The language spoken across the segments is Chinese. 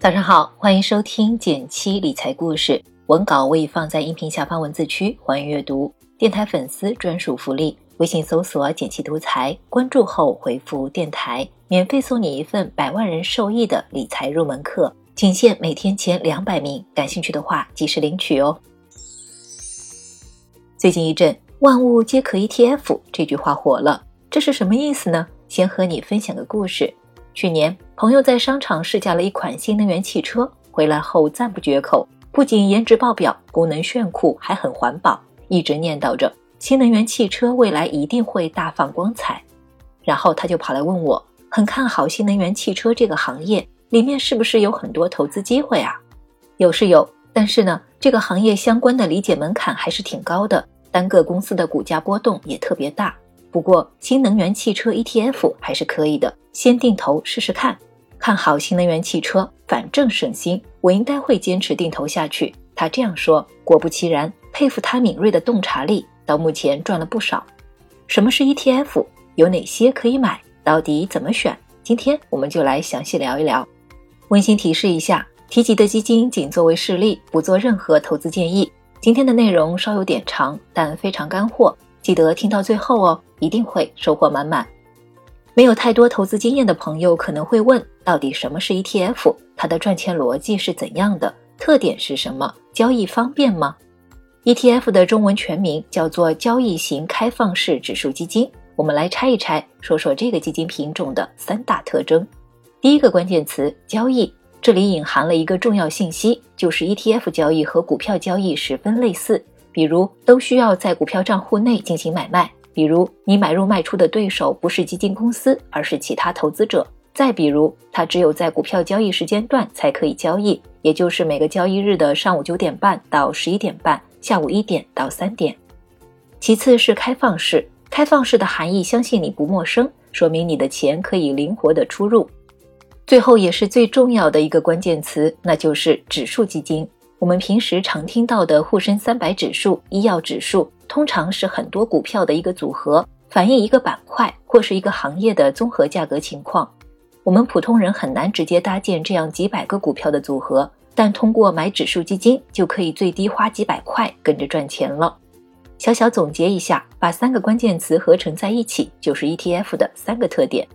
早上好，欢迎收听减七理财故事，文稿我已放在音频下方文字区，欢迎阅读。电台粉丝专属福利，微信搜索“减七独裁，关注后回复“电台”，免费送你一份百万人受益的理财入门课，仅限每天前两百名，感兴趣的话及时领取哦。最近一阵“万物皆可 ETF” 这句话火了，这是什么意思呢？先和你分享个故事。去年，朋友在商场试驾了一款新能源汽车，回来后赞不绝口，不仅颜值爆表，功能炫酷，还很环保，一直念叨着新能源汽车未来一定会大放光彩。然后他就跑来问我，很看好新能源汽车这个行业，里面是不是有很多投资机会啊？有是有，但是呢，这个行业相关的理解门槛还是挺高的，单个公司的股价波动也特别大。不过，新能源汽车 ETF 还是可以的，先定投试试看。看好新能源汽车，反正省心，我应该会坚持定投下去。他这样说，果不其然，佩服他敏锐的洞察力，到目前赚了不少。什么是 ETF？有哪些可以买？到底怎么选？今天我们就来详细聊一聊。温馨提示一下，提及的基金仅作为示例，不做任何投资建议。今天的内容稍有点长，但非常干货。记得听到最后哦，一定会收获满满。没有太多投资经验的朋友可能会问：到底什么是 ETF？它的赚钱逻辑是怎样的？特点是什么？交易方便吗？ETF 的中文全名叫做交易型开放式指数基金。我们来拆一拆，说说这个基金品种的三大特征。第一个关键词：交易。这里隐含了一个重要信息，就是 ETF 交易和股票交易十分类似。比如都需要在股票账户内进行买卖，比如你买入卖出的对手不是基金公司，而是其他投资者。再比如，它只有在股票交易时间段才可以交易，也就是每个交易日的上午九点半到十一点半，下午一点到三点。其次是开放式，开放式的含义相信你不陌生，说明你的钱可以灵活的出入。最后也是最重要的一个关键词，那就是指数基金。我们平时常听到的沪深三百指数、医药指数，通常是很多股票的一个组合，反映一个板块或是一个行业的综合价格情况。我们普通人很难直接搭建这样几百个股票的组合，但通过买指数基金，就可以最低花几百块跟着赚钱了。小小总结一下，把三个关键词合成在一起，就是 ETF 的三个特点：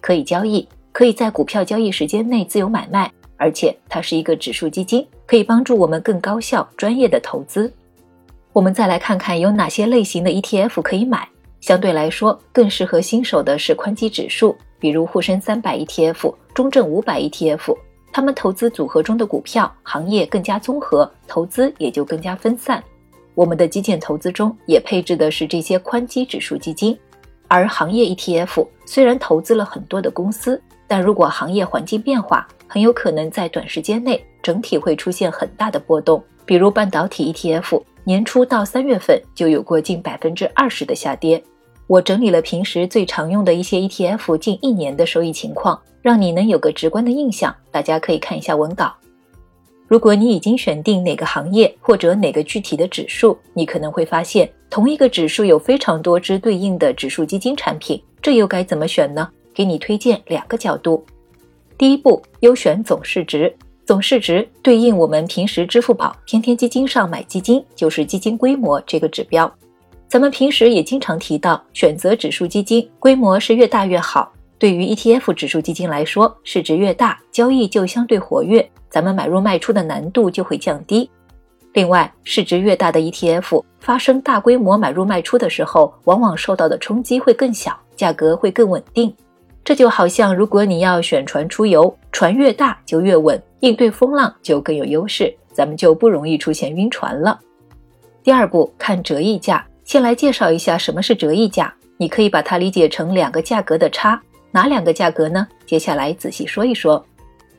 可以交易，可以在股票交易时间内自由买卖。而且它是一个指数基金，可以帮助我们更高效、专业的投资。我们再来看看有哪些类型的 ETF 可以买。相对来说，更适合新手的是宽基指数，比如沪深三百 ETF、中证五百 ETF。他们投资组合中的股票、行业更加综合，投资也就更加分散。我们的基建投资中也配置的是这些宽基指数基金。而行业 ETF 虽然投资了很多的公司，但如果行业环境变化，很有可能在短时间内整体会出现很大的波动，比如半导体 ETF，年初到三月份就有过近百分之二十的下跌。我整理了平时最常用的一些 ETF 近一年的收益情况，让你能有个直观的印象。大家可以看一下文稿。如果你已经选定哪个行业或者哪个具体的指数，你可能会发现同一个指数有非常多只对应的指数基金产品，这又该怎么选呢？给你推荐两个角度。第一步，优选总市值。总市值对应我们平时支付宝、天天基金上买基金，就是基金规模这个指标。咱们平时也经常提到，选择指数基金，规模是越大越好。对于 ETF 指数基金来说，市值越大，交易就相对活跃，咱们买入卖出的难度就会降低。另外，市值越大的 ETF，发生大规模买入卖出的时候，往往受到的冲击会更小，价格会更稳定。这就好像，如果你要选船出游，船越大就越稳，应对风浪就更有优势，咱们就不容易出现晕船了。第二步，看折溢价。先来介绍一下什么是折溢价，你可以把它理解成两个价格的差。哪两个价格呢？接下来仔细说一说。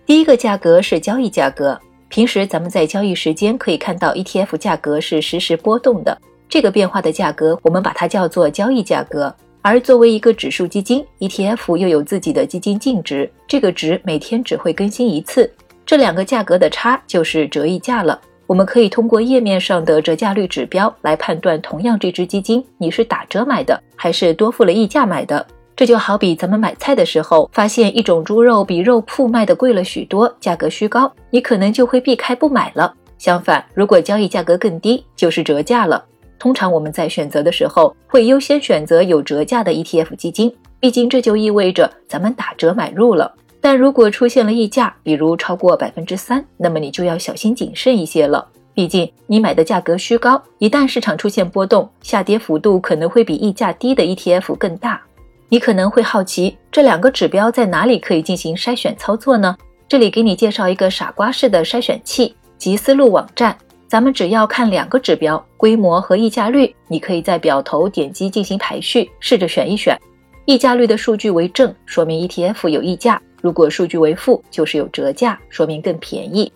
第一个价格是交易价格，平时咱们在交易时间可以看到 ETF 价格是实时波动的，这个变化的价格我们把它叫做交易价格。而作为一个指数基金，ETF 又有自己的基金净值，这个值每天只会更新一次。这两个价格的差就是折溢价了。我们可以通过页面上的折价率指标来判断，同样这只基金你是打折买的还是多付了溢价买的。这就好比咱们买菜的时候，发现一种猪肉比肉铺卖的贵了许多，价格虚高，你可能就会避开不买了。相反，如果交易价格更低，就是折价了。通常我们在选择的时候，会优先选择有折价的 ETF 基金，毕竟这就意味着咱们打折买入了。但如果出现了溢价，比如超过百分之三，那么你就要小心谨慎一些了。毕竟你买的价格虚高，一旦市场出现波动，下跌幅度可能会比溢价低的 ETF 更大。你可能会好奇，这两个指标在哪里可以进行筛选操作呢？这里给你介绍一个傻瓜式的筛选器——吉思路网站。咱们只要看两个指标，规模和溢价率，你可以在表头点击进行排序，试着选一选。溢价率的数据为正，说明 ETF 有溢价；如果数据为负，就是有折价，说明更便宜。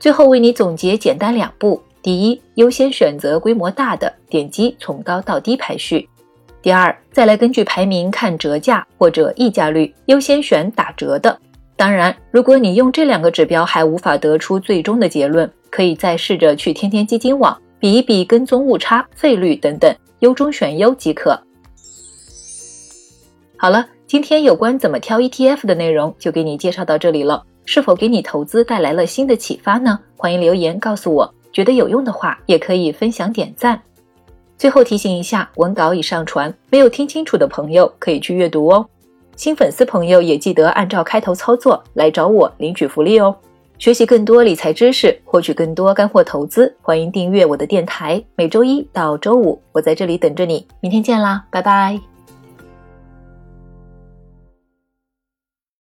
最后为你总结简单两步：第一，优先选择规模大的，点击从高到低排序。第二，再来根据排名看折价或者溢价率，优先选打折的。当然，如果你用这两个指标还无法得出最终的结论，可以再试着去天天基金网比一比跟踪误差、费率等等，优中选优即可。好了，今天有关怎么挑 ETF 的内容就给你介绍到这里了。是否给你投资带来了新的启发呢？欢迎留言告诉我，觉得有用的话也可以分享点赞。最后提醒一下，文稿已上传，没有听清楚的朋友可以去阅读哦。新粉丝朋友也记得按照开头操作来找我领取福利哦。学习更多理财知识，获取更多干货投资，欢迎订阅我的电台。每周一到周五，我在这里等着你。明天见啦，拜拜。